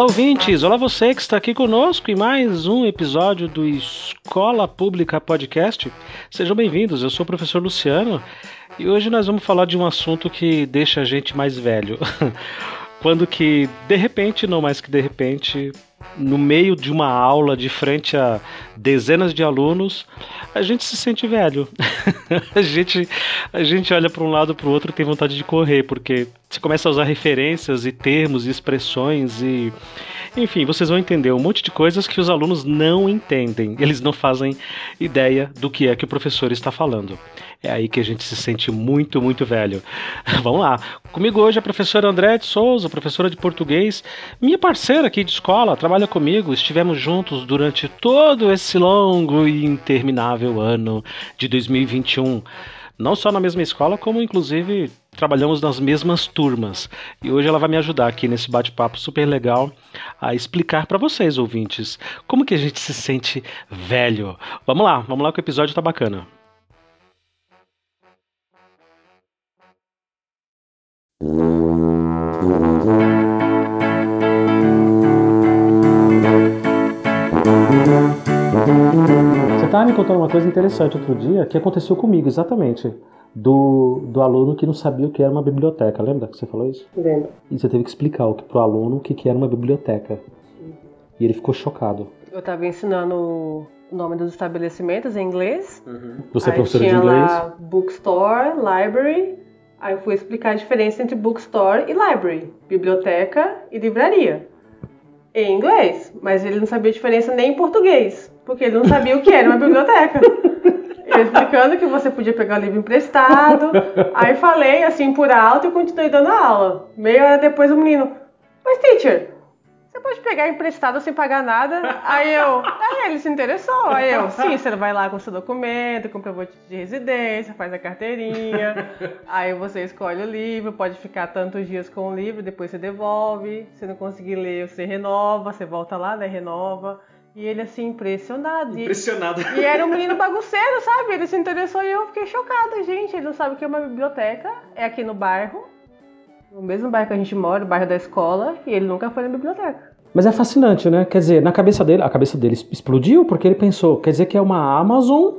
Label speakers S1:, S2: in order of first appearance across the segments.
S1: Olá, ouvintes! Olá, você que está aqui conosco em mais um episódio do Escola Pública Podcast. Sejam bem-vindos, eu sou o professor Luciano e hoje nós vamos falar de um assunto que deixa a gente mais velho. Quando que, de repente, não mais que de repente, no meio de uma aula de frente a dezenas de alunos, a gente se sente velho. a, gente, a gente olha para um lado para o outro e tem vontade de correr, porque você começa a usar referências e termos e expressões e. Enfim, vocês vão entender um monte de coisas que os alunos não entendem. Eles não fazem ideia do que é que o professor está falando. É aí que a gente se sente muito, muito velho. Vamos lá. Comigo hoje a professora André de Souza, professora de português, minha parceira aqui de escola, trabalha comigo. Estivemos juntos durante todo esse longo e interminável ano de 2021 não só na mesma escola, como inclusive trabalhamos nas mesmas turmas. E hoje ela vai me ajudar aqui nesse bate-papo super legal a explicar para vocês, ouvintes, como que a gente se sente velho. Vamos lá, vamos lá que o episódio tá bacana. Você estava me contando uma coisa interessante outro dia que aconteceu comigo, exatamente. Do, do aluno que não sabia o que era uma biblioteca. Lembra que você falou isso?
S2: Lembro.
S1: E você teve que explicar para o aluno o que, que era uma biblioteca. E ele ficou chocado.
S2: Eu estava ensinando o nome dos estabelecimentos em inglês.
S1: Você é professora de inglês?
S2: lá bookstore, library. Aí eu fui explicar a diferença entre bookstore e library, biblioteca e livraria. Em inglês, mas ele não sabia a diferença nem em português, porque ele não sabia o que era uma biblioteca. Explicando que você podia pegar o livro emprestado. Aí falei assim por alto e continuei dando a aula. Meia hora depois o menino, mas teacher, você pode pegar emprestado sem pagar nada? Aí eu, aí ele se interessou. Aí eu, sim, você vai lá com seu documento, comprovante de residência, faz a carteirinha. Aí você escolhe o livro, pode ficar tantos dias com o livro, depois você devolve. Se não conseguir ler, você renova, você volta lá, né, renova. E ele assim, impressionado. E-
S1: Impressionado.
S2: e era um menino bagunceiro, sabe? Ele se interessou e eu fiquei chocada, gente. Ele não sabe o que é uma biblioteca. É aqui no bairro. No mesmo bairro que a gente mora, o bairro da escola. E ele nunca foi na biblioteca.
S1: Mas é fascinante, né? Quer dizer, na cabeça dele, a cabeça dele explodiu porque ele pensou, quer dizer que é uma Amazon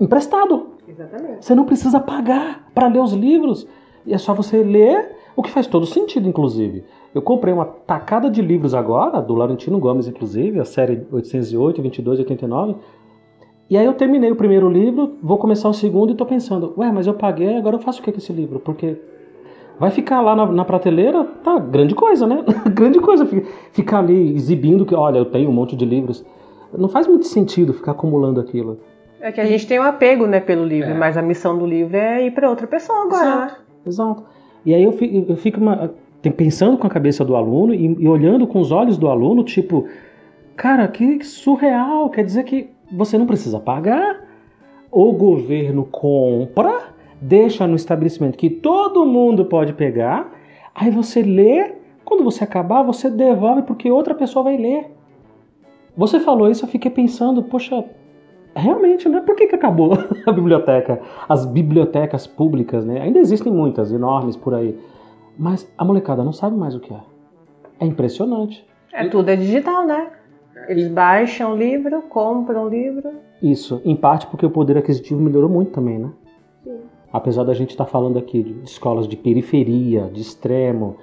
S1: emprestado.
S2: Exatamente.
S1: Você não precisa pagar para ler os livros. E é só você ler, o que faz todo sentido, inclusive. Eu comprei uma tacada de livros agora, do Laurentino Gomes, inclusive, a série 808, 22 89. E aí eu terminei o primeiro livro, vou começar o segundo e tô pensando, ué, mas eu paguei, agora eu faço o que com esse livro? Porque vai ficar lá na, na prateleira, tá, grande coisa, né? grande coisa fi- ficar ali exibindo que, olha, eu tenho um monte de livros. Não faz muito sentido ficar acumulando aquilo.
S2: É que a gente tem um apego, né, pelo livro.
S1: É.
S2: Mas a missão do livro é ir pra outra pessoa agora, né?
S1: Exato. E aí eu fico, eu fico uma- pensando com a cabeça do aluno e, e olhando com os olhos do aluno, tipo, cara, que surreal. Quer dizer que você não precisa pagar, o governo compra, deixa no estabelecimento que todo mundo pode pegar, aí você lê, quando você acabar, você devolve porque outra pessoa vai ler. Você falou isso, eu fiquei pensando, poxa, realmente, né? Por que, que acabou a biblioteca? As bibliotecas públicas, né? Ainda existem muitas, enormes por aí. Mas a molecada não sabe mais o que é. É impressionante.
S2: É tudo é digital, né? Eles baixam o livro, compram o livro.
S1: Isso, em parte porque o poder aquisitivo melhorou muito também, né?
S2: Sim.
S1: Apesar da gente estar falando aqui de escolas de periferia, de extremo,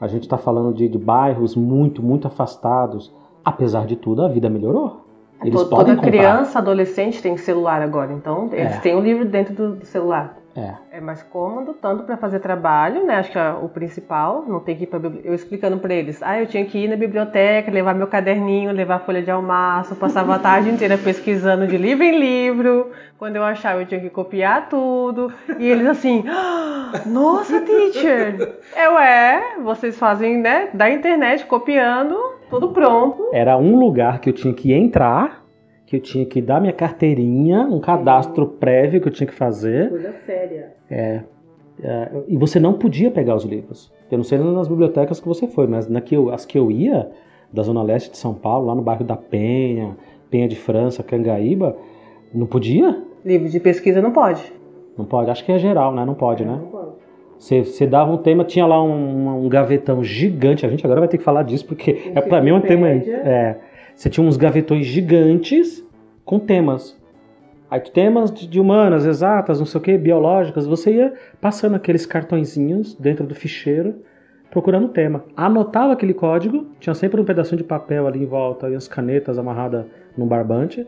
S1: a gente está falando de, de bairros muito, muito afastados. Apesar de tudo, a vida melhorou. Eles
S2: To-
S1: podem
S2: Toda
S1: comprar.
S2: criança, adolescente tem celular agora. Então, eles
S1: É.
S2: têm o livro dentro do celular.
S1: É.
S2: É mais cômodo, tanto para fazer trabalho, né? Acho que é o principal, não tem que ir para eu explicando para eles. Ah, eu tinha que ir na biblioteca, levar meu caderninho, levar folha de almaço, passava a tarde inteira pesquisando de livro em livro. Quando eu achava, eu tinha que copiar tudo. E eles assim, "Ah, nossa, teacher! Eu é, vocês fazem, né, da internet copiando, tudo pronto.
S1: Era um lugar que eu tinha que entrar, que eu tinha que dar minha carteirinha, um cadastro prévio que eu tinha que fazer.
S2: Coisa séria.
S1: É, e você não podia pegar os livros. Eu não sei nas bibliotecas que você foi, mas na que eu, as que eu ia, da Zona Leste de São Paulo, lá no bairro da Penha, Penha de França, Cangaíba, não podia?
S2: Livro de pesquisa não pode.
S1: Não pode? Acho que é geral, né? Não pode, né?
S2: Não pode.
S1: Você, você dava um tema, tinha lá um, um, gavetão gigante. A gente agora vai ter que falar disso, porque é, para mim é um tema. É, você tinha uns gavetões gigantes com temas. Aí temas de, de humanas, exatas, não sei o que, biológicas. Você ia passando aqueles cartõezinhos dentro do ficheiro, procurando o tema. Anotava aquele código, tinha sempre um pedacinho de papel ali em volta e as canetas amarradas num barbante.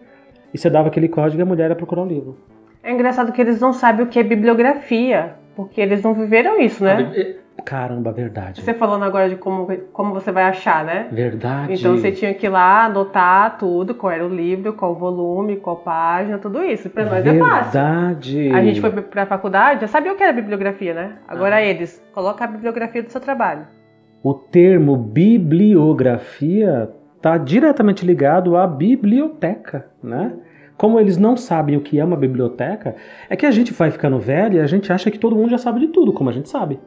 S1: E você dava aquele código e a mulher ia procurar o um livro.
S2: É engraçado que eles não sabem o que é bibliografia, porque eles não viveram isso, né?
S1: Caramba, verdade.
S2: Você falando agora de como, como você vai achar, né?
S1: Verdade.
S2: Então você tinha que ir lá anotar tudo, qual era o livro, qual o volume, qual página, tudo isso. Pra nós
S1: verdade.
S2: é fácil.
S1: Verdade.
S2: A gente foi pra faculdade, já sabia o que era bibliografia, né? Agora ah. eles, coloca a bibliografia do seu trabalho.
S1: O termo bibliografia está diretamente ligado à biblioteca, né? Como eles não sabem o que é uma biblioteca, é que a gente vai ficando velho e a gente acha que todo mundo já sabe de tudo, como a gente sabe.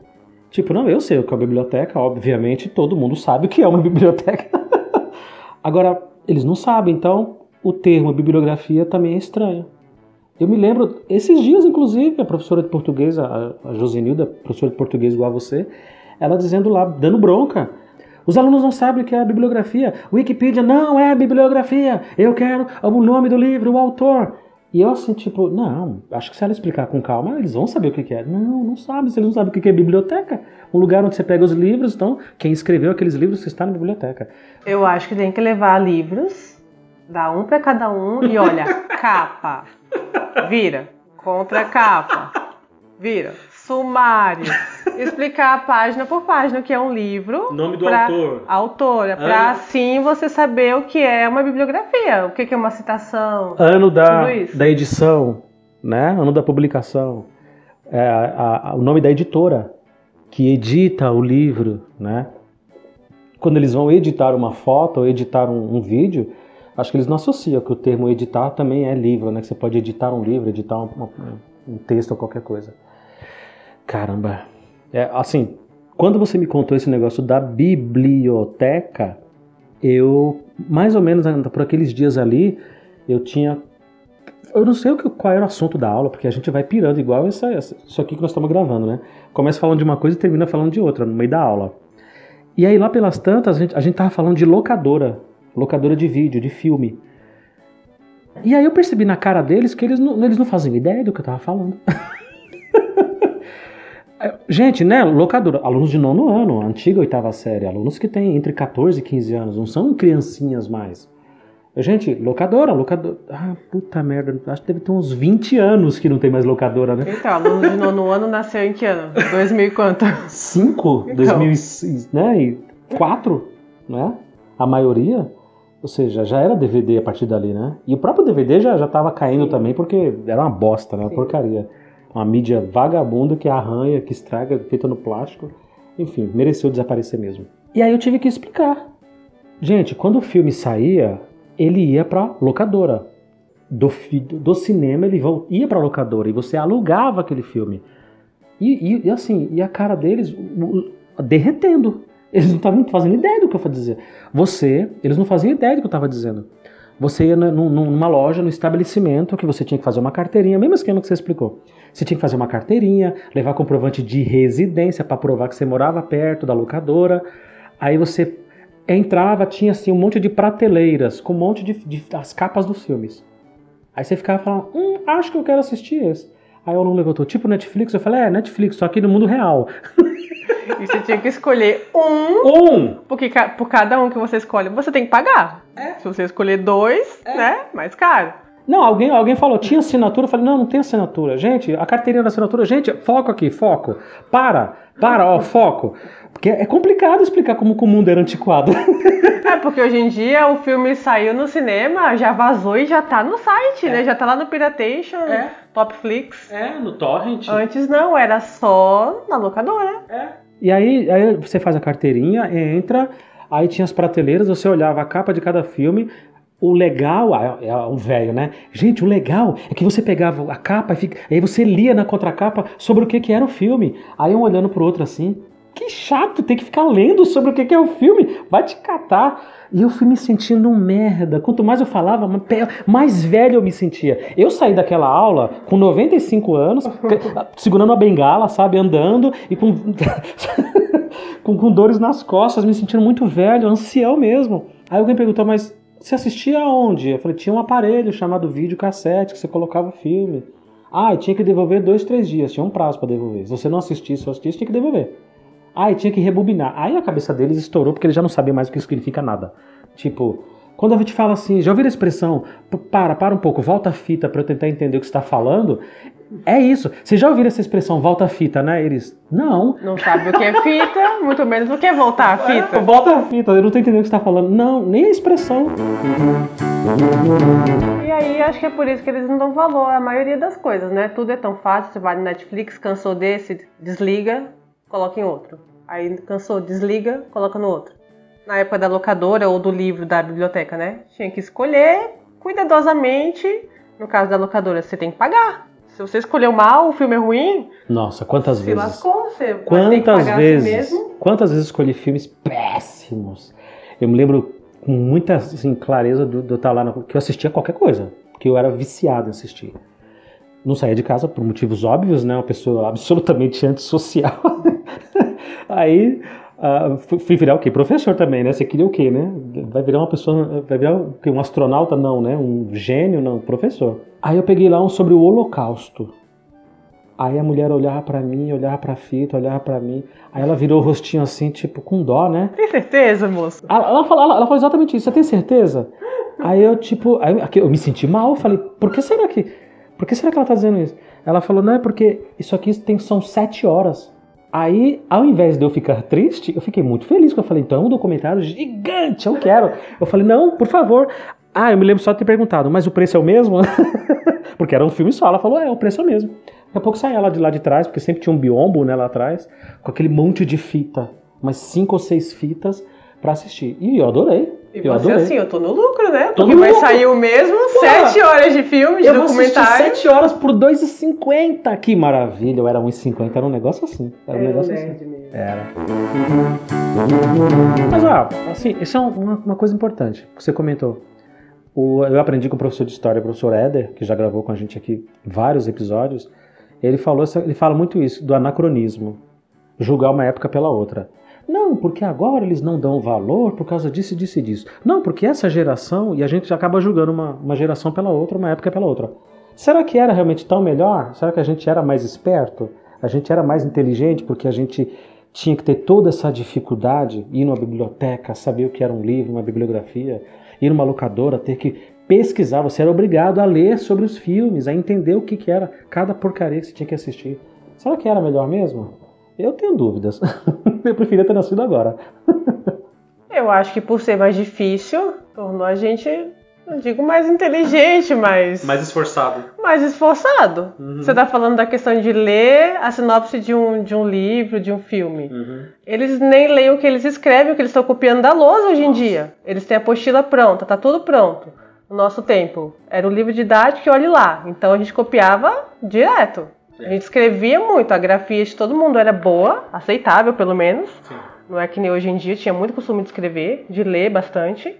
S1: Tipo, não, eu sei o que é uma biblioteca, obviamente todo mundo sabe o que é uma biblioteca. Agora, eles não sabem, então o termo bibliografia também é estranho. Eu me lembro, esses dias, inclusive, a professora de português, a, Josenilda, professora de português igual a você, ela dizendo lá, dando bronca. Os alunos não sabem o que é a bibliografia. Wikipedia não é bibliografia. Eu quero o nome do livro, o autor. E eu assim, tipo, não, acho que se ela explicar com calma, eles vão saber o que é. Não, não sabe. Se eles não sabem o que é biblioteca, um lugar onde você pega os livros, então quem escreveu aqueles livros está na biblioteca.
S2: Eu acho que tem que levar livros, dar um para cada um e olha, capa, vira, contra capa, vira, sumário, explicar página por página o que é um livro.
S1: Nome do pra, autor.
S2: Autora, para assim você saber o que é uma bibliografia, o que é uma citação.
S1: Ano da, da edição, né? Ano da publicação. É, a, a, o nome da editora que edita o livro, né? Quando eles vão editar uma foto ou editar um, um vídeo, acho que eles não associam que o termo editar também é livro, né? Que você pode editar um livro, editar um, um texto ou qualquer coisa. Caramba. É, assim, quando você me contou esse negócio da biblioteca, eu, mais ou menos por aqueles dias ali, eu tinha. Eu não sei o que, qual era o assunto da aula, porque a gente vai pirando igual essa, isso aqui que nós estamos gravando, né? Começa falando de uma coisa e termina falando de outra, no meio da aula. E aí lá pelas tantas, a gente, a gente tava falando de locadora, locadora de vídeo, de filme. E aí eu percebi na cara deles que eles não, eles não faziam ideia do que eu tava falando. Gente, né, locadora, alunos de nono ano, antiga oitava série, alunos que têm entre 14 e 15 anos, não são criancinhas mais. Gente, locadora, locadora. Ah, puta merda, acho que deve ter uns 20 anos que não tem mais locadora, né?
S2: Então, aluno de nono ano nasceu em que ano? 2000 e quanto?
S1: 5? Então. 2004, né? A maioria. Ou seja, já era DVD a partir dali, né? E o próprio DVD já, já tava caindo Sim. também porque era uma bosta, né? Uma porcaria uma mídia vagabunda que arranha, que estraga, feita no plástico. Enfim, mereceu desaparecer mesmo. E aí eu tive que explicar. Gente, quando o filme saía, ele ia para locadora. Do, do cinema ele ia para locadora e você alugava aquele filme. E, e, e, assim, e a cara deles derretendo. Eles não estavam fazendo ideia do que eu ia dizer. Você, eles não faziam ideia do que eu estava dizendo. Você ia numa loja, no estabelecimento, que você tinha que fazer uma carteirinha, mesmo esquema que você explicou. Você tinha que fazer uma carteirinha, levar comprovante de residência para provar que você morava perto da locadora. Aí você entrava, tinha assim um monte de prateleiras com um monte de, de as capas dos filmes. Aí você ficava falando, hum, acho que eu quero assistir esse. Aí o aluno levantou, tipo Netflix, eu falei, é, Netflix, só aqui no mundo real.
S2: E você tinha que escolher um.
S1: Um!
S2: Porque por cada um que você escolhe, você tem que pagar. É. Se você escolher dois, é. né? Mais caro.
S1: Não, alguém, alguém falou, tinha assinatura? Eu falei, não, não tem assinatura. Gente, a carteirinha da assinatura, gente, foco aqui, foco. Para, para, ó, foco. Porque é complicado explicar como o mundo era antiquado.
S2: É, porque hoje em dia o filme saiu no cinema, já vazou e já tá no site, é. né? Já tá lá no Piratation, é. Topflix.
S1: É, no Torrent.
S2: Antes não, era só na locadora.
S1: É. E aí, aí você faz a carteirinha, entra, aí tinha as prateleiras, você olhava a capa de cada filme, o legal, ah, é, é um velho, né? Gente, o legal é que você pegava a capa e aí você lia na contracapa sobre o que, que era o filme. Aí um olhando pro outro assim, que chato ter que ficar lendo sobre o que é o filme. Vai te catar. E eu fui me sentindo um merda. Quanto mais eu falava, mais velho eu me sentia. Eu saí daquela aula com 95 anos, segurando a bengala, sabe, andando e com, com, com, dores nas costas, me sentindo muito velho, ancião mesmo. Aí alguém perguntou, mas você assistia aonde? Eu falei, tinha um aparelho chamado vídeo cassete que você colocava o filme. Ah, tinha que devolver dois, três dias, tinha um prazo para devolver. Se você não assistisse ou assistisse, tinha que devolver. Aí tinha que rebobinar. Aí a cabeça deles estourou porque eles já não sabiam mais o que significa nada. Tipo, quando a gente fala assim, já ouviram a expressão, para, para um pouco, volta a fita para eu tentar entender o que está falando? É isso. Vocês já ouviram essa expressão, volta a fita, né? Eles, não.
S2: Não sabe o que é fita, muito menos o que é voltar a fita.
S1: Volta a fita, eu não estou entendendo o que você está falando. Não, nem a expressão.
S2: E aí, acho que é por isso que eles não dão valor à maioria das coisas, né? Tudo é tão fácil, você vai no Netflix, cansou desse, desliga, coloca em outro. Aí cansou, desliga, coloca no outro. Na época da locadora ou do livro da biblioteca, né? Tinha que escolher cuidadosamente. No caso da locadora, você tem que pagar. Se você escolheu mal, o filme é ruim.
S1: Nossa, quantas
S2: se
S1: vezes?
S2: Lascou, você
S1: quantas vezes?
S2: Si mesmo.
S1: Quantas vezes escolhi filmes péssimos? Eu me lembro com muita assim, clareza do, do estar lá, na, que eu assistia qualquer coisa, porque eu era viciado em assistir. Não saía de casa por motivos óbvios, né? Uma pessoa absolutamente antissocial. Aí uh, fui virar o quê? Professor também, né? Você queria o quê, né? Vai virar uma pessoa, vai virar o quê? um astronauta? Não, né? Um gênio? Não, professor. Aí eu peguei lá um sobre o Holocausto. Aí a mulher olhava para mim, olhava pra fita, olhava para mim. Aí ela virou o rostinho assim, tipo, com dó, né?
S2: Tem certeza, moça?
S1: Ela, ela, falou, ela, ela falou exatamente isso. Você tem certeza? Aí eu, tipo, aí eu me senti mal. Falei, por que será que por que será que ela está dizendo isso? Ela falou, não, é porque isso aqui tem, são sete horas. Aí, ao invés de eu ficar triste, eu fiquei muito feliz, eu falei, então é um documentário gigante, eu quero. Eu falei, não, por favor. Ah, eu me lembro só de ter perguntado, mas o preço é o mesmo? porque era um filme só. Ela falou, é, o preço é o mesmo. Daqui a pouco saía lá de lá de trás, porque sempre tinha um biombo né, lá atrás, com aquele monte de fita, umas cinco ou seis fitas para assistir. E eu adorei.
S2: E
S1: eu
S2: você
S1: adorei.
S2: assim, eu tô no lucro, né?
S1: Tô
S2: Porque vai
S1: lucro.
S2: sair o mesmo,
S1: Pô,
S2: sete horas de filme, de
S1: Eu vou
S2: documentário.
S1: 7 horas por 2,50. Que maravilha. Eu era 1,50. Era um negócio assim. Era um negócio assim.
S2: mesmo.
S1: Era. Mas, ó, assim, isso é uma, uma coisa importante que você comentou. O- eu aprendi com o professor de história, o professor Éder, que já gravou com a gente aqui vários episódios. Ele, falou, ele fala muito isso, do anacronismo. Julgar uma época pela outra. Não, porque agora eles não dão valor por causa disso, disso e disso. Não, porque essa geração, e a gente acaba julgando uma, uma geração pela outra, uma época pela outra. Será que era realmente tão melhor? Será que a gente era mais esperto? A gente era mais inteligente porque a gente tinha que ter toda essa dificuldade, ir numa biblioteca, saber o que era um livro, uma bibliografia, ir numa locadora, ter que pesquisar, você era obrigado a ler sobre os filmes, a entender o que, que era cada porcaria que você tinha que assistir. Será que era melhor mesmo? Eu tenho dúvidas. Eu preferia ter nascido agora.
S2: Eu acho que por ser mais difícil, tornou a gente, não digo mais inteligente, mas
S1: Mais esforçado.
S2: mais esforçado.
S1: Uhum.
S2: Você tá falando da questão de ler a sinopse de um, de um livro, de um filme. Eles nem leem o que eles escrevem, o que eles estão copiando da lousa hoje em dia. Eles têm a apostila pronta, tá tudo pronto. No nosso tempo, era o livro didático e olhe lá. Então a gente copiava direto. A gente escrevia muito, a grafia de todo mundo era boa, aceitável pelo menos. Não é que nem hoje em dia, tinha muito costume de escrever, de ler bastante.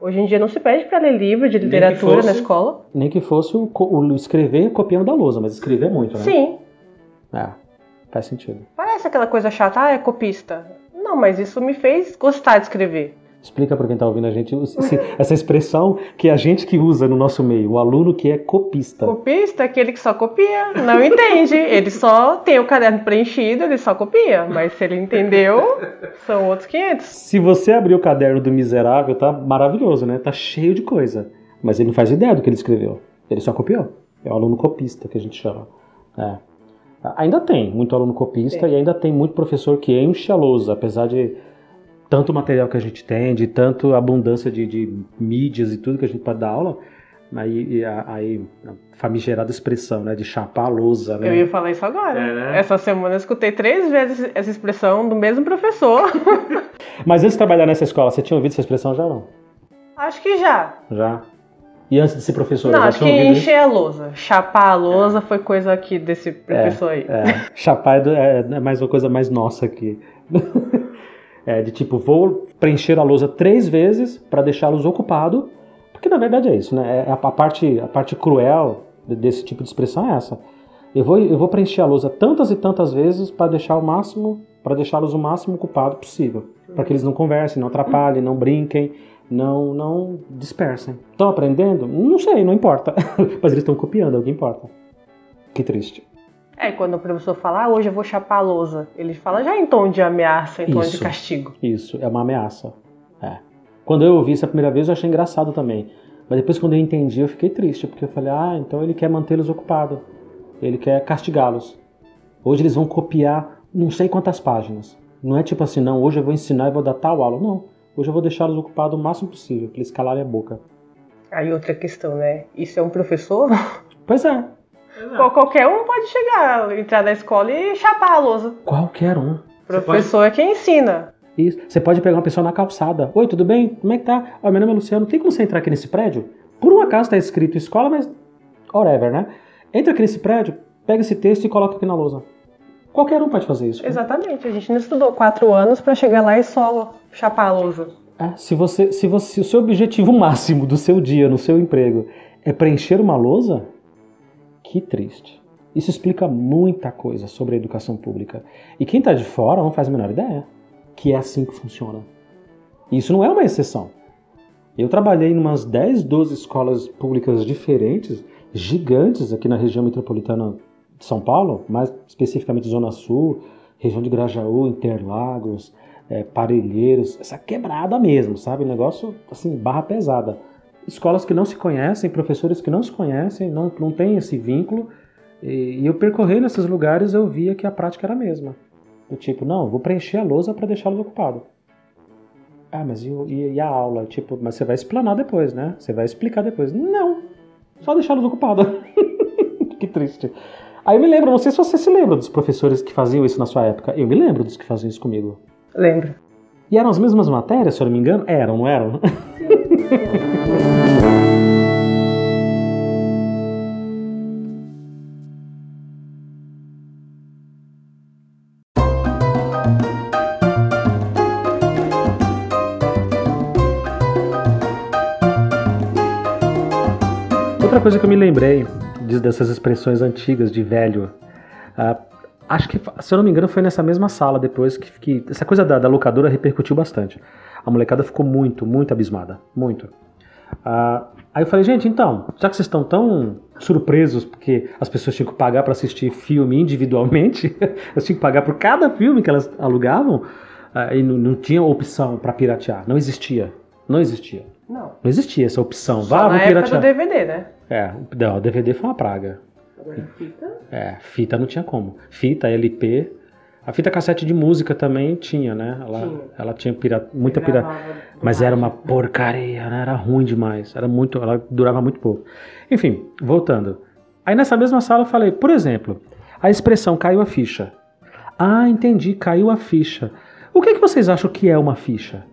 S2: Hoje em dia não se pede para ler livro de literatura
S1: fosse.
S2: na escola.
S1: Nem que fosse o, o escrever copiando da lousa, mas escrever é muito, né?
S2: Sim,
S1: É, faz sentido.
S2: Parece aquela coisa chata, ah, é copista. Não, mas isso me fez gostar de escrever.
S1: Explica para quem tá ouvindo a gente essa expressão que a gente que usa no nosso meio, o aluno que é copista.
S2: Copista é aquele que só copia, não entende. Ele só tem o caderno preenchido, ele só copia. Mas se ele entendeu, são outros 500.
S1: Se você abrir o caderno do miserável, tá maravilhoso, né? Tá cheio de coisa. Mas ele não faz ideia do que ele escreveu. Ele só copiou. É o aluno copista que a gente chama. É. Ainda tem muito aluno copista e ainda tem muito professor que enche a lousa, apesar de tanto material que a gente tem, de tanto abundância de, de mídias e tudo que a gente pode dar aula, aí, e aí a famigerada expressão, né, de chapar a lousa, né?
S2: Eu ia falar isso agora.
S1: É, né?
S2: Essa semana eu escutei três vezes essa expressão do mesmo professor.
S1: Mas antes de trabalhar nessa escola, você tinha ouvido essa expressão já ou não?
S2: Acho que já.
S1: Já? E antes de ser professor,
S2: Não,
S1: já
S2: acho que
S1: ouvido isso?
S2: encher a lousa. Chapar a lousa foi coisa aqui desse professor aí.
S1: É, chapar é, do- é- é mais uma coisa mais nossa aqui. É, de tipo, vou preencher a lousa três vezes para deixá-los ocupado, porque na verdade é isso, né? É a, a parte, a parte cruel de- desse tipo de expressão é essa. Eu vou, eu vou preencher a lousa tantas e tantas vezes para deixar o máximo, para deixá-los o máximo ocupado possível, para que eles não conversem, não atrapalhem, não brinquem, não, não dispersem. Estão aprendendo? Não sei, não importa. Mas eles estão copiando, é o que importa. Que triste.
S2: É, quando o professor fala, ah, hoje eu vou chapar a lousa, ele fala já em tom de ameaça, em tom de
S1: Isso.
S2: castigo.
S1: Isso, é uma ameaça. É. Quando eu ouvi isso a primeira vez, eu achei engraçado também. Mas depois, quando eu entendi, eu fiquei triste, porque eu falei, ah, então ele quer mantê-los ocupados. Ele quer castigá-los. Hoje eles vão copiar não sei quantas páginas. Não é tipo assim, não, hoje eu vou ensinar e vou dar tal aula. Não. Hoje eu vou deixá-los ocupados o máximo possível, para eles calarem a boca.
S2: Aí outra questão, né? Isso é um professor?
S1: Pois é,
S2: Qual- Qualquer um pode chegar, entrar na escola e chapar a lousa.
S1: qualquer um.
S2: Professor é quem ensina.
S1: Isso. Você pode pegar uma pessoa na calçada. Oi, tudo bem? Como é que tá? Ó, meu nome é Luciano. Tem como você entrar aqui nesse prédio? Por um acaso tá escrito escola, mas whatever, né? Entra aqui nesse prédio, pega esse texto e coloca aqui na lousa. Qualquer um pode fazer isso.
S2: Exatamente, a gente não estudou quatro anos pra chegar lá e só chapar a lousa.
S1: É, se você, se você, se o seu objetivo máximo do seu dia no seu emprego é preencher uma lousa, que triste. Isso explica muita coisa sobre a educação pública. E quem está de fora não faz a menor ideia que é assim que funciona. E Isso não é uma exceção. Eu trabalhei em umas 10, 12 escolas públicas diferentes, gigantes aqui na região metropolitana de São Paulo, mais especificamente Zona Sul, região de Grajaú, Interlagos, é, Parelheiros, essa quebrada mesmo, sabe? Negócio assim, barra pesada. Escolas que não se conhecem, professores que não se conhecem, não, não têm esse vínculo. E, e eu percorrendo nesses lugares eu via que a prática era a mesma. Do tipo, não, vou preencher a lousa para deixá-los ocupados. Ah, mas e- e a aula? Tipo, mas você vai explanar depois, né? Você vai explicar depois. Não, só deixá-los ocupados. que triste. Aí eu me lembro, não sei se você se lembra dos professores que faziam isso na sua época. Eu me lembro dos que faziam isso comigo.
S2: Lembro.
S1: E eram as mesmas matérias, se eu não me engano? Eram, não eram? Outra coisa que eu me lembrei de- dessas expressões antigas de velho, ah, acho que, se eu não me engano, foi nessa mesma sala depois que, que essa coisa da, da locadora repercutiu bastante. A molecada ficou muito, muito abismada, muito. Ah, aí eu falei, gente, então, já que vocês estão tão surpresos porque as pessoas tinham que pagar para assistir filme individualmente, elas tinham que pagar por cada filme que elas alugavam, ah, e não, não tinha opção para piratear, não existia, não existia.
S2: Não.
S1: Não existia essa opção.
S2: Só
S1: Vá,
S2: na época
S1: piratear.
S2: do DVD, né?
S1: É, não, o DVD foi uma praga.
S2: Agora fita.
S1: É, fita não tinha como. Fita, LP. A fita cassete de música também tinha, né? Ela
S2: Tinha.
S1: ela tinha pira, muita pirata. Mas era uma porcaria, né? Era ruim demais. Era muito, ela durava muito pouco. Enfim, voltando. Aí nessa mesma sala eu falei, por exemplo, a expressão caiu a ficha. Ah, entendi, caiu a ficha. O que, que vocês acham que é uma ficha?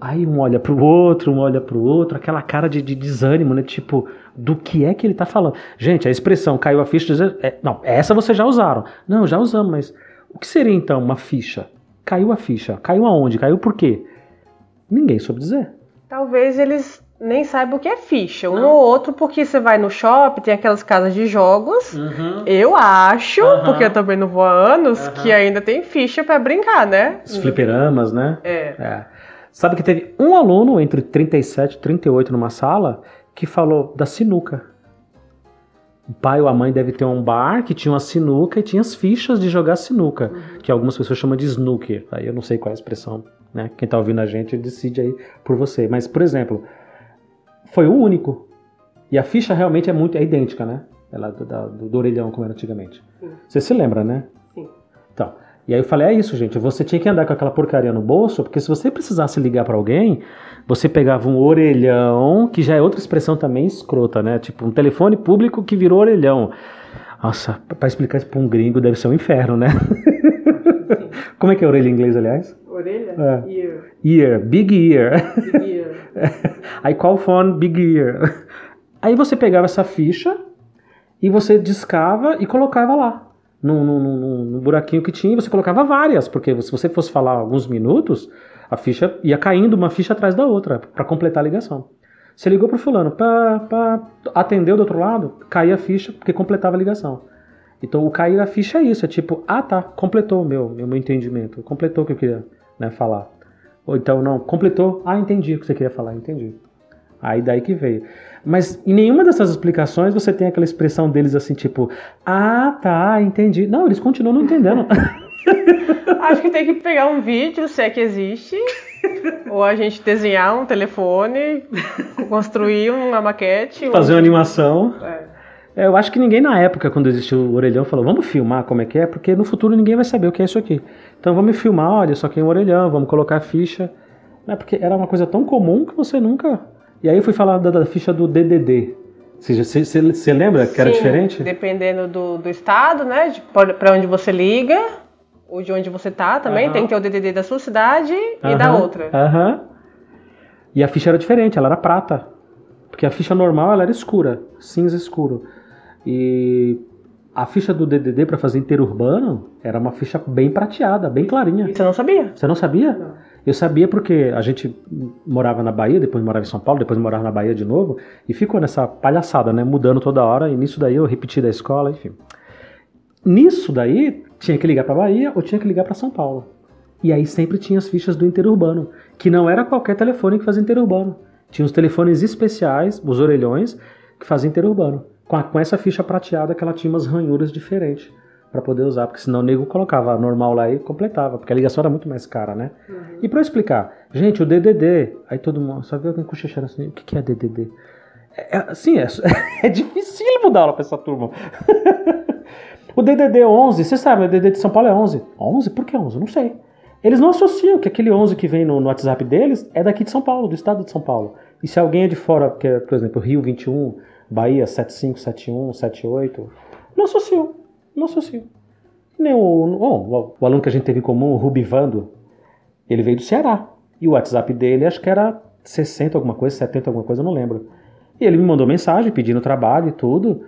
S1: Aí um olha pro outro, um olha pro outro, aquela cara de, de desânimo, né? Tipo, do que é que ele tá falando? Gente, a expressão caiu a ficha. é, não, essa vocês já usaram. Não, já usamos, mas o que seria então uma ficha? Caiu a ficha. Caiu aonde? Caiu por quê? Ninguém soube dizer.
S2: Talvez eles nem saibam o que é ficha. Um ou outro, porque você vai no shopping, tem aquelas casas de jogos. Eu acho,
S1: Aham.
S2: porque eu também não vou há anos,
S1: Aham.
S2: que ainda tem ficha pra brincar, né?
S1: Os fliperamas, né?
S2: É.
S1: É. Sabe que teve um aluno entre 37 e 38 numa sala que falou da sinuca. O pai ou a mãe deve ter um bar que tinha uma sinuca e tinha as fichas de jogar sinuca, que algumas pessoas chamam de snooker. Aí eu não sei qual é a expressão, né? Quem tá ouvindo a gente decide aí por você. Mas, por exemplo, foi o único. E a ficha realmente é muito é idêntica, né? Ela do, da- do, do orelhão como era antigamente.
S2: Sim.
S1: Você se lembra, né?
S2: Sim.
S1: Então, e aí eu falei, é isso, gente, você tinha que andar com aquela porcaria no bolso, porque se você precisasse ligar pra alguém, você pegava um orelhão, que já é outra expressão também escrota, né? Tipo, um telefone público que virou orelhão. Nossa, pra explicar isso pra um gringo deve ser um inferno, né? Como é que é orelha em inglês, aliás?
S2: Orelha?
S1: É.
S2: Ear.
S1: Ear, big ear.
S2: Ear.
S1: I call phone big ear. Aí você pegava essa ficha e você discava e colocava lá. No, no, no, no buraquinho que tinha, você colocava várias, porque se você fosse falar alguns minutos, a ficha ia caindo uma ficha atrás da outra para completar a ligação. Você ligou pro fulano, pá, pá, atendeu do outro lado, caía a ficha porque completava a ligação. Então o cair a ficha é isso, é tipo, ah tá, completou o meu, meu, meu entendimento, completou o que eu queria né, falar. Ou então, não, completou, ah, entendi o que você queria falar, entendi. Aí daí que veio. Mas em nenhuma dessas explicações você tem aquela expressão deles assim, tipo, ah, tá, entendi. Não, eles continuam não entendendo.
S2: Acho que tem que pegar um vídeo, se é que existe, ou a gente desenhar um telefone, construir uma maquete.
S1: Fazer uma animação. É. É, eu acho que ninguém na época, quando existiu o orelhão, falou, vamos filmar como é que é, porque no futuro ninguém vai saber o que é isso aqui. Então vamos filmar, olha, só que é um orelhão, vamos colocar a ficha. Né, porque era uma coisa tão comum que você nunca e aí eu fui falar da, da ficha do DDD. Você lembra que era diferente?
S2: Dependendo do, do estado, né? Para onde você liga, ou de onde você tá também. Uhum. Tem que ter o DDD da sua cidade uhum. e da outra.
S1: Aham. E a ficha era diferente, ela era prata. Porque a ficha normal ela era escura, cinza escuro. E a ficha do DDD para fazer interurbano era uma ficha bem prateada, bem clarinha.
S2: E você não sabia?
S1: Você não sabia? Não. Eu sabia porque a gente morava na Bahia, depois morava em São Paulo, depois morava na Bahia de novo, e ficou nessa palhaçada, né? Mudando toda hora, e nisso daí eu repeti da escola, enfim. Nisso daí, tinha que ligar para Bahia ou tinha que ligar para São Paulo. E aí sempre tinha as fichas do interurbano, que não era qualquer telefone que fazia interurbano. Tinha os telefones especiais, os orelhões, que faziam interurbano. Com, a, com essa ficha prateada que ela tinha umas ranhuras diferentes para poder usar, porque senão o nego colocava normal lá e completava, porque a ligação era muito mais cara, né? Uhum. E para explicar, gente, o DDD, aí todo mundo só viu alguém cochichando assim, o que, que é DDD? É, é, sim, é, é difícil mudar aula pra essa turma. o DDD 11, você sabe, o DDD de São Paulo é 11. 11? Por que 11? Não sei. Eles não associam que aquele 11 que vem no, no WhatsApp deles é daqui de São Paulo, do estado de São Paulo. E se alguém é de fora, que é, por exemplo, Rio 21, Bahia 75, 71, 78, não associam não associo. Nem o, o, o, aluno que a gente teve em comum, o Rubivando, ele veio do Ceará. E o WhatsApp dele, acho que era 60 alguma coisa, 70 alguma coisa, eu não lembro. E ele me mandou mensagem pedindo trabalho e tudo.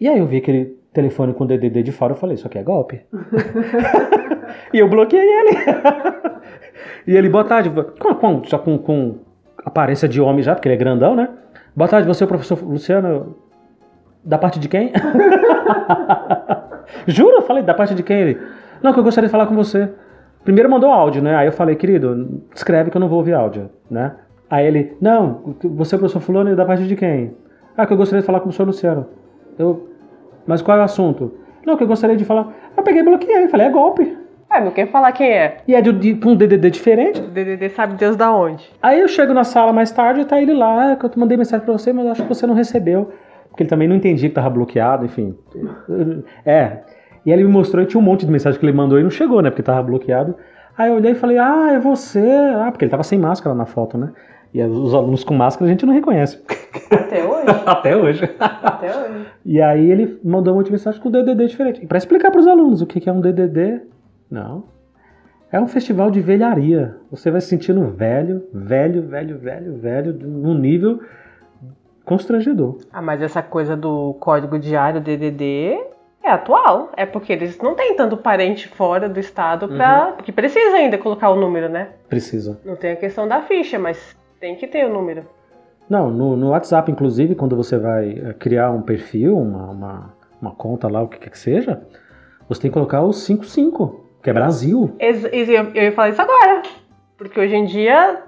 S1: E aí eu vi aquele telefone com DDD de fora, eu falei, isso aqui é golpe. e eu bloqueei ele. e ele, boa tarde, com, com, já com, com aparência de homem já, porque ele é grandão, né? Boa tarde, você é o professor Luciano? Da parte de quem? Juro? Eu falei, da parte de quem ele? Não, que eu gostaria de falar com você. Primeiro mandou áudio, né? Aí eu falei, querido, escreve que eu não vou ouvir áudio, né? Aí ele, não, você é o professor fulano da parte de quem? Ah, que eu gostaria de falar com o senhor Luciano. Eu, mas qual é o assunto? Não, que eu gostaria de falar. Eu peguei e bloqueei, falei, é golpe.
S2: É, não quer falar quem é.
S1: E é de, de, um DDD diferente. O
S2: DDD sabe Deus da onde.
S1: Aí eu chego na sala mais tarde e tá ele lá, ah, que eu mandei mensagem pra você, mas acho que você não recebeu. Porque ele também não entendia que tava bloqueado, enfim. É, e ele me mostrou e tinha um monte de mensagem que ele mandou e não chegou, né? Porque tava bloqueado. Aí eu olhei e falei, ah, é você. Ah, porque ele tava sem máscara na foto, né? E os alunos com máscara a gente não reconhece.
S2: Até hoje?
S1: Até hoje.
S2: Até hoje.
S1: E aí ele mandou um de mensagem com DDD diferente. Pra explicar para os alunos o que é um DDD, não. É um festival de velharia. Você vai se sentindo velho, velho, velho, velho, velho, num nível constrangedor.
S2: Ah, mas essa coisa do código diário DDD é atual. É porque eles não têm tanto parente fora do estado para uhum. porque precisa ainda colocar o número, né?
S1: Precisa.
S2: Não tem a questão da ficha, mas tem que ter o número.
S1: Não, no, no WhatsApp, inclusive, quando você vai eh, criar um perfil, uma, uma, uma conta lá, o que quer que seja, você tem que colocar o 55, que é Brasil.
S2: Ex eu ia falar isso agora. Porque hoje em dia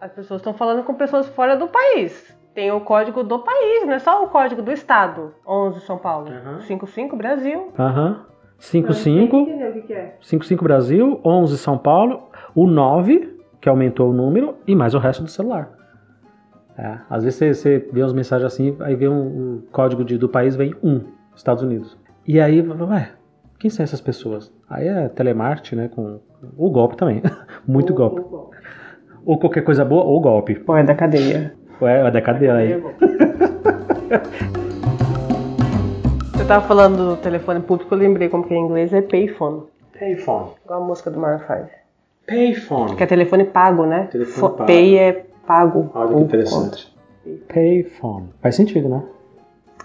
S2: as pessoas estão falando com pessoas fora do país. Tem o código do país, não é só o código do estado. 11 São Paulo. Uhum. 55 Brasil.
S1: Aham. 55. O que é? 55 Brasil, 11 São Paulo, o 9, que aumentou o número, e mais o resto do celular. É, às vezes você, você vê umas mensagens assim, aí vê um, o código de, do país, vem 1, Estados Unidos. E aí, ué, quem são essas pessoas? Aí é telemarketing, né? Com o golpe também. Muito golpe. golpe. Ou qualquer coisa boa, ou golpe.
S2: Ou é da cadeia.
S1: Ué, da cadeira aí.
S2: Você tava falando do telefone público, eu lembrei como que é em inglês, é payphone.
S1: Payphone.
S2: Igual a música do Maroon 5.
S1: Payphone.
S2: Que é telefone pago, né?
S1: Telefone pago.
S2: Pay é pago.
S1: Olha que interessante. Payphone. Faz sentido, né?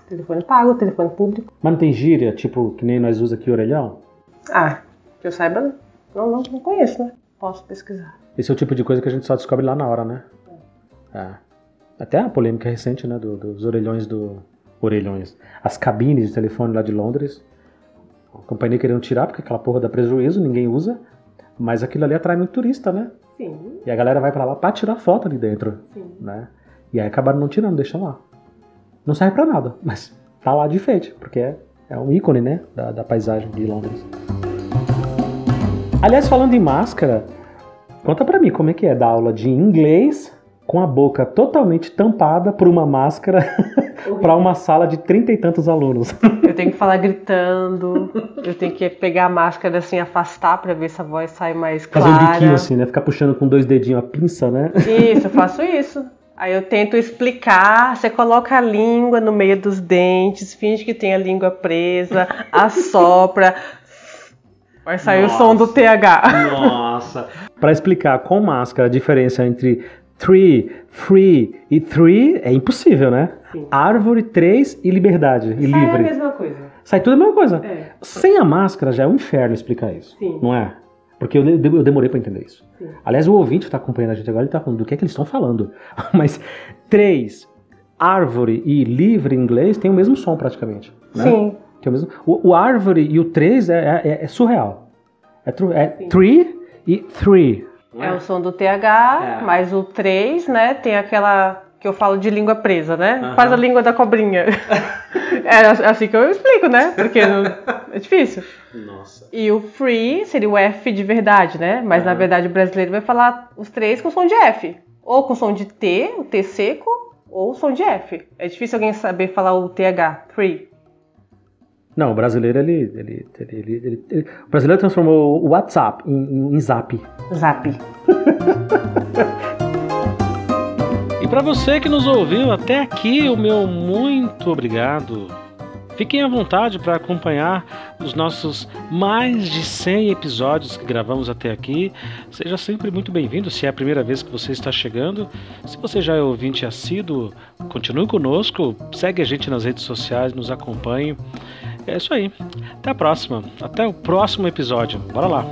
S2: Telefone pago, telefone público.
S1: Mas não tem gíria, tipo, que nem nós usa aqui orelhão?
S2: Ah, que eu saiba, não, não, não conheço, né? Posso pesquisar.
S1: Esse é o tipo de coisa que a gente só descobre lá na hora, né? É. Até a polêmica recente, né? do- dos orelhões do. Orelhões. As cabines de telefone lá de Londres. A companhia querendo tirar, porque aquela porra dá prejuízo, ninguém usa. Mas aquilo ali atrai muito turista, né?
S2: Sim,
S1: E a galera vai pra lá pra tirar foto ali dentro,
S2: sim.
S1: né? E aí acabaram não tirando, deixam lá. Não serve pra nada, mas tá lá de enfeite, porque é, é um ícone, né? Da, da paisagem de Londres. Aliás, falando em máscara, conta pra mim como é que é dar aula de inglês com a boca totalmente tampada por uma máscara pra uma sala de trinta e tantos alunos.
S2: Eu tenho que falar gritando, eu tenho que pegar a máscara assim, afastar pra ver se a voz sai mais
S1: Fazer
S2: clara.
S1: um biquinho assim, né? Ficar puxando com dois dedinhos a pinça, né?
S2: Isso, eu faço isso. Aí eu tento explicar, você coloca a língua no meio dos dentes, finge que tem a língua presa, assopra, vai sair o som do
S1: Nossa.
S2: TH.
S1: Nossa! Para explicar com máscara a diferença entre tree, free e three é impossível, né?
S2: Sim.
S1: Árvore, três e liberdade e
S2: É a
S1: livre.
S2: mesma coisa.
S1: Sai tudo a mesma coisa.
S2: É.
S1: Sem a máscara já é um inferno explicar isso.
S2: Sim.
S1: Não é? Porque eu, de- eu demorei para entender isso.
S2: Sim.
S1: Aliás, o ouvinte que tá acompanhando a gente agora, ele tá falando do que é que eles estão falando. Mas três, árvore e livre em inglês tem o mesmo som praticamente. Né?
S2: Sim.
S1: É o, mesmo, o, o árvore e o três é, é- é surreal. É, tru- é tree e three.
S2: É o som do TH,
S1: É.
S2: mas o 3, né, tem aquela que eu falo de língua presa, né?
S1: Aham.
S2: Faz a língua da cobrinha. é assim que eu explico, né? Porque não- é difícil.
S1: Nossa.
S2: E o free seria o F de verdade, né? Mas na
S1: Aham.
S2: verdade o brasileiro vai falar os três com som de F. Ou com som de T, o T seco, ou som de F. É difícil alguém saber falar o TH, free.
S1: Não, o brasileiro, ele, ele, ele, ele- ele- ele- O brasileiro transformou o WhatsApp em, em- em zap.
S2: Zap.
S1: E para você que nos ouviu até aqui, o meu muito obrigado. Fiquem à vontade para acompanhar os nossos mais de 100 episódios que gravamos até aqui. Seja sempre muito bem-vindo se é a primeira vez que você está chegando. Se você já é ouvinte assíduo, continue conosco, segue a gente nas redes sociais, nos acompanhe. É isso aí. Até a próxima. Até o próximo episódio. Bora lá.